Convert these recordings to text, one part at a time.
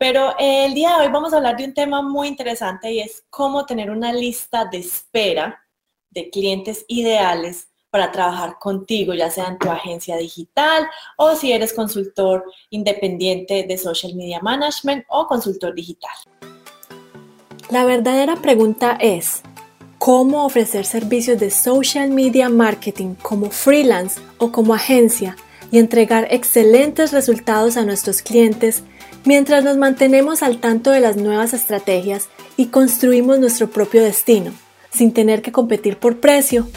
Pero el día de hoy vamos a hablar de un tema muy interesante y es cómo tener una lista de espera de clientes ideales para trabajar contigo, ya sea en tu agencia digital o si eres consultor independiente de social media management o consultor digital. La verdadera pregunta es, ¿cómo ofrecer servicios de social media marketing como freelance o como agencia y entregar excelentes resultados a nuestros clientes mientras nos mantenemos al tanto de las nuevas estrategias y construimos nuestro propio destino, sin tener que competir por precio.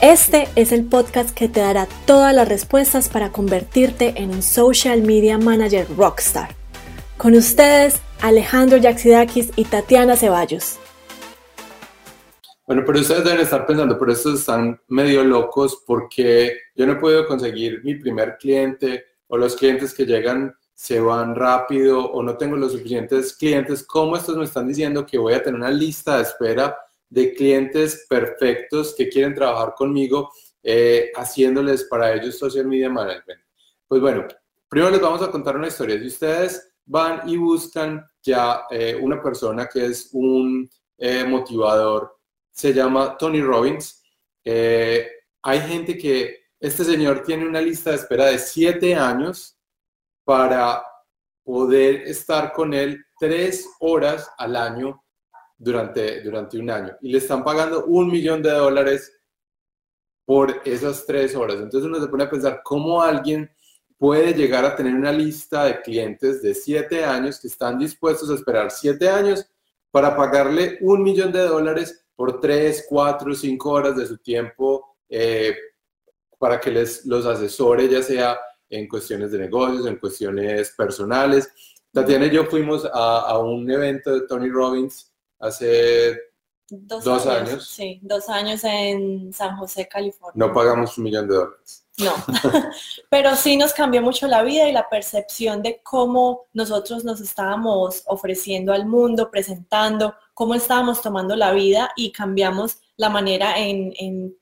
Este es el podcast que te dará todas las respuestas para convertirte en un social media manager rockstar. Con ustedes, Alejandro Yaxidakis y Tatiana Ceballos. Bueno, pero ustedes deben estar pensando, pero estos están medio locos porque yo no he podido conseguir mi primer cliente o los clientes que llegan se van rápido o no tengo los suficientes clientes. ¿Cómo estos me están diciendo que voy a tener una lista de espera de clientes perfectos que quieren trabajar conmigo eh, haciéndoles para ellos social media management? Pues bueno, primero les vamos a contar una historia. Si ustedes van y buscan ya eh, una persona que es un eh, motivador se llama Tony Robbins. Hay gente que, este señor tiene una lista de espera de siete años para poder estar con él tres horas al año durante, durante un año. Y le están pagando un millón de dólares por esas tres horas. Entonces uno se pone a pensar cómo alguien puede llegar a tener una lista de clientes de siete años que están dispuestos a esperar siete años para pagarle un millón de dólares por tres, cuatro, cinco horas de su tiempo eh, para que les los asesore, ya sea en cuestiones de negocios, en cuestiones personales. Tatiana y yo fuimos a, un evento de Tony Robbins hace dos, años, años, Sí, dos años en San José, California. No pagamos un millón de dólares. No, pero sí nos cambió mucho la vida y la percepción de cómo nosotros nos estábamos ofreciendo al mundo, presentando, cómo estábamos tomando la vida y cambiamos la manera en,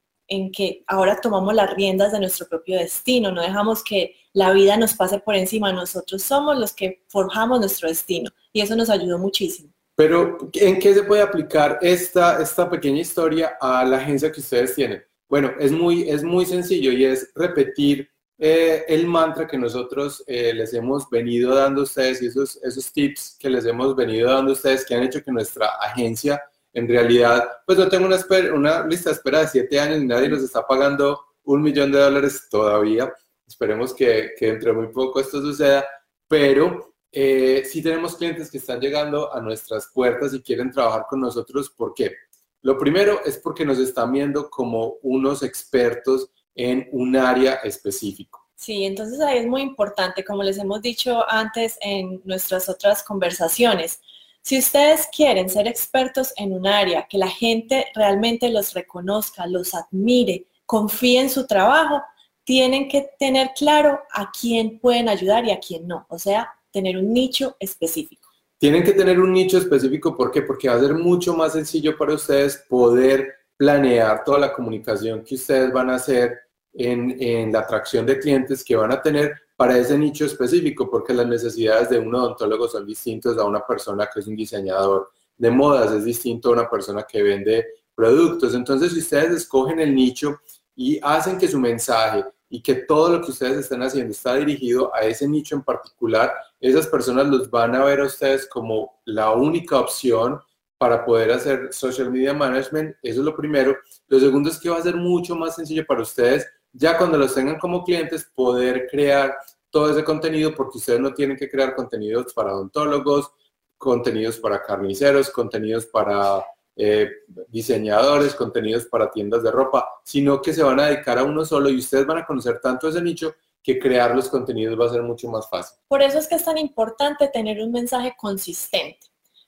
que ahora tomamos las riendas de nuestro propio destino, no dejamos que la vida nos pase por encima, nosotros somos los que forjamos nuestro destino y eso nos ayudó muchísimo. Pero, ¿en qué se puede aplicar esta, esta pequeña historia a la agencia que ustedes tienen? Bueno, es muy, es muy sencillo y es repetir eh, el mantra que nosotros eh, les hemos venido dando ustedes y esos, esos tips que les hemos venido dando ustedes que han hecho que nuestra agencia en realidad, pues no tengo una, una lista de espera de siete años y nadie nos está pagando un millón de dólares todavía. Esperemos que, que entre muy poco esto suceda, pero eh, sí tenemos clientes que están llegando a nuestras puertas y quieren trabajar con nosotros. ¿Por qué? Lo primero es porque nos están viendo como unos expertos en un área específico. Sí, entonces ahí es muy importante, como les hemos dicho antes en nuestras otras conversaciones. Si ustedes quieren ser expertos en un área, que la gente realmente los reconozca, los admire, confíe en su trabajo, tienen que tener claro a quién pueden ayudar y a quién no. O sea, tener un nicho específico. Tienen que tener un nicho específico, ¿por qué? Porque va a ser mucho más sencillo para ustedes poder planear toda la comunicación que ustedes van a hacer en, la atracción de clientes que van a tener para ese nicho específico, porque las necesidades de un odontólogo son distintas a una persona que es un diseñador de modas, es distinto a una persona que vende productos. Entonces, si ustedes escogen el nicho y hacen que su mensaje y que todo lo que ustedes están haciendo está dirigido a ese nicho en particular, esas personas los van a ver a ustedes como la única opción para poder hacer social media management. Eso es lo primero. Lo segundo es que va a ser mucho más sencillo para ustedes, ya cuando los tengan como clientes, poder crear todo ese contenido, porque ustedes no tienen que crear contenidos para odontólogos, contenidos para carniceros, contenidos para eh, diseñadores, contenidos para tiendas de ropa, sino que se van a dedicar a uno solo y ustedes van a conocer tanto ese nicho que crear los contenidos va a ser mucho más fácil. Por eso es que es tan importante tener un mensaje consistente.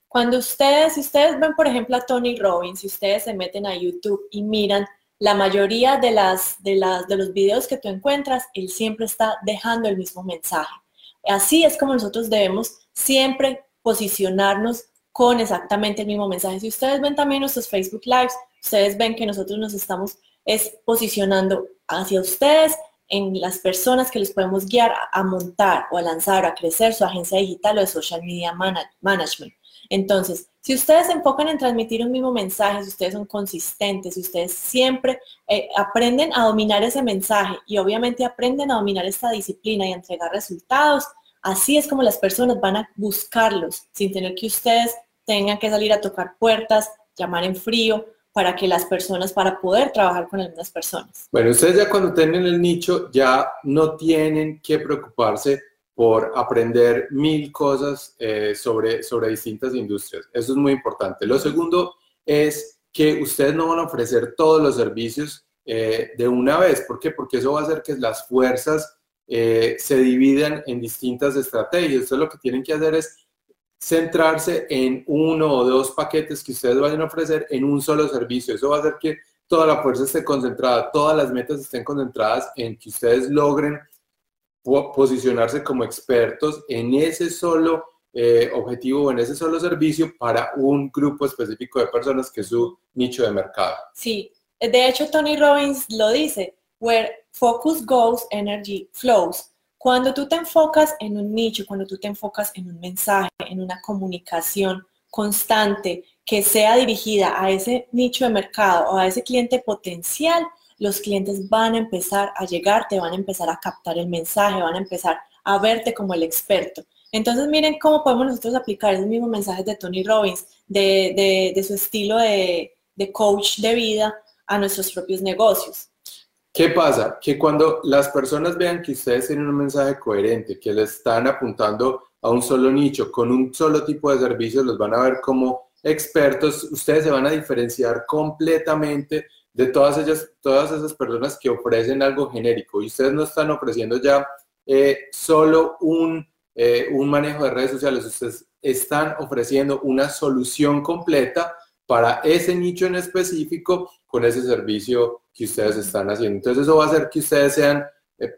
Cuando ustedes, si ustedes ven, por ejemplo, a Tony Robbins, si ustedes se meten a YouTube y miran la mayoría de, las, de, las, de los videos que tú encuentras, él siempre está dejando el mismo mensaje. Así es como nosotros debemos siempre posicionarnos con exactamente el mismo mensaje. Si ustedes ven también nuestros Facebook Lives, ustedes ven que nosotros nos estamos es posicionando hacia ustedes en las personas que les podemos guiar a, montar o a lanzar o a crecer su agencia digital o de social media management. Entonces, si ustedes se enfocan en transmitir un mismo mensaje, si ustedes son consistentes, si ustedes siempre eh, aprenden a dominar ese mensaje y obviamente aprenden a dominar esta disciplina y a entregar resultados, así es como las personas van a buscarlos sin tener que ustedes tengan que salir a tocar puertas, llamar en frío para que las personas, para poder trabajar con algunas personas. Bueno, ustedes ya cuando tienen el nicho ya no tienen que preocuparse por aprender mil cosas eh, sobre, sobre distintas industrias. Eso es muy importante. Lo segundo es que ustedes no van a ofrecer todos los servicios eh, de una vez. ¿Por qué? Porque eso va a hacer que las fuerzas eh, se dividan en distintas estrategias. Entonces lo que tienen que hacer es centrarse en uno o dos paquetes que ustedes vayan a ofrecer en un solo servicio. Eso va a hacer que toda la fuerza esté concentrada, todas las metas estén concentradas en que ustedes logren posicionarse como expertos en ese solo eh, objetivo en ese solo servicio para un grupo específico de personas que es su nicho de mercado. Sí, de hecho Tony Robbins lo dice, where focus goes, energy flows. Cuando tú te enfocas en un nicho, cuando tú te enfocas en un mensaje, en una comunicación constante que sea dirigida a ese nicho de mercado o a ese cliente potencial, los clientes van a empezar a llegar, te van a empezar a captar el mensaje, van a empezar a verte como el experto. Entonces miren cómo podemos nosotros aplicar el mismo mensaje de Tony Robbins, de, su estilo de, de coach de vida a nuestros propios negocios. ¿Qué pasa? Que cuando las personas vean que ustedes tienen un mensaje coherente, que le están apuntando a un solo nicho, con un solo tipo de servicios, los van a ver como expertos, ustedes se van a diferenciar completamente de todas ellas, todas esas personas que ofrecen algo genérico y ustedes no están ofreciendo ya eh, solo un, eh, un manejo de redes sociales, ustedes están ofreciendo una solución completa para ese nicho en específico con ese servicio que ustedes están haciendo. Entonces eso va a hacer que ustedes sean eh,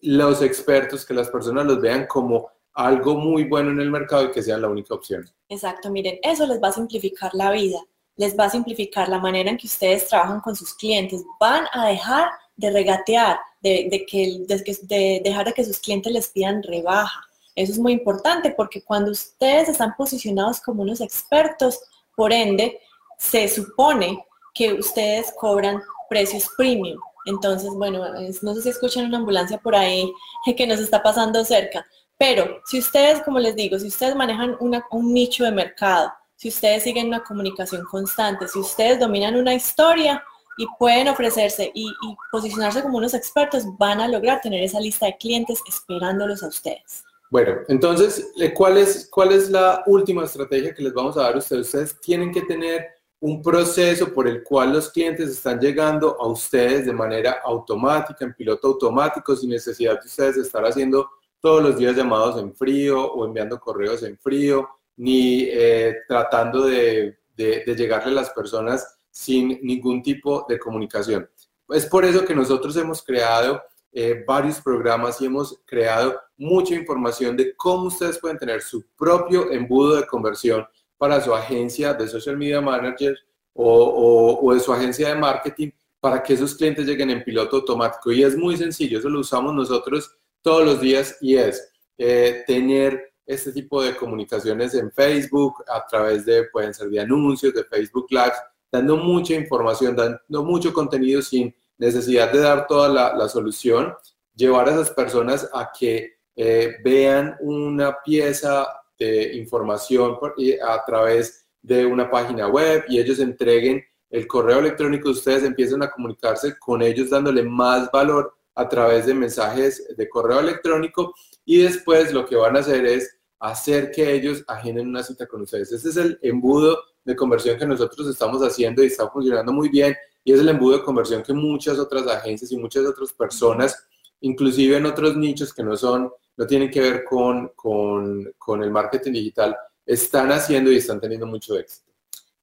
los expertos, que las personas los vean como algo muy bueno en el mercado y que sean la única opción. Exacto, miren, eso les va a simplificar la vida les va a simplificar la manera en que ustedes trabajan con sus clientes. Van a dejar de regatear, de, que, de, dejar de que sus clientes les pidan rebaja. Eso es muy importante porque cuando ustedes están posicionados como unos expertos, por ende, se supone que ustedes cobran precios premium. Entonces, bueno, no sé si escuchan una ambulancia por ahí que nos está pasando cerca, pero si ustedes, como les digo, si ustedes manejan un nicho de mercado, si ustedes siguen una comunicación constante, si ustedes dominan una historia y pueden ofrecerse y, posicionarse como unos expertos, van a lograr tener esa lista de clientes esperándolos a ustedes. Bueno, entonces, eh, ¿cuál es, ¿cuál es la última estrategia que les vamos a dar a ustedes? Ustedes tienen que tener un proceso por el cual los clientes están llegando a ustedes de manera automática, en piloto automático, sin necesidad de ustedes estar haciendo todos los días llamados en frío o enviando correos en frío ni eh, tratando de, llegarle a las personas sin ningún tipo de comunicación. Es por eso que nosotros hemos creado eh, varios programas y hemos creado mucha información de cómo ustedes pueden tener su propio embudo de conversión para su agencia de social media manager o, de su agencia de marketing para que esos clientes lleguen en piloto automático. Y es muy sencillo, eso lo usamos nosotros todos los días y es eh, tener este tipo de comunicaciones en Facebook, a través de, pueden ser de anuncios, de Facebook Live, dando mucha información, dando mucho contenido sin necesidad de dar toda la, solución, llevar a esas personas a que eh, vean una pieza de información a través de una página web y ellos entreguen el correo electrónico, ustedes empiezan a comunicarse con ellos dándole más valor a través de mensajes de correo electrónico y después lo que van a hacer es hacer que ellos agenden una cita con ustedes. Ese es el embudo de conversión que nosotros estamos haciendo y está funcionando muy bien y es el embudo de conversión que muchas otras agencias y muchas otras personas, inclusive en otros nichos que no son, no tienen que ver con, con, con el marketing digital, están haciendo y están teniendo mucho éxito.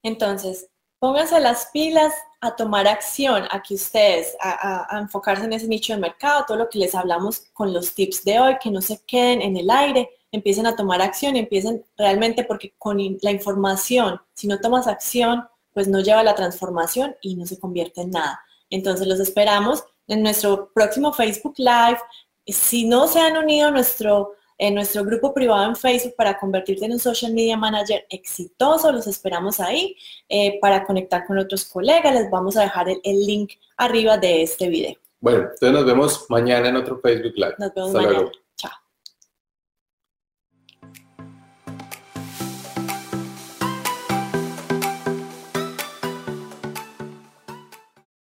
Entonces, pónganse las pilas a tomar acción, a que ustedes, a, a, enfocarse en ese nicho de mercado, todo lo que les hablamos con los tips de hoy, que no se queden en el aire, empiecen a tomar acción, empiecen realmente porque con la información, si no tomas acción, pues no lleva a la transformación y no se convierte en nada. Entonces los esperamos en nuestro próximo Facebook Live. Si no se han unido a nuestro, en nuestro grupo privado en Facebook para convertirte en un social media manager exitoso, los esperamos ahí eh, para conectar con otros colegas. Les vamos a dejar el, link arriba de este video. Bueno, entonces nos vemos mañana en otro Facebook Live. Nos vemos mañana.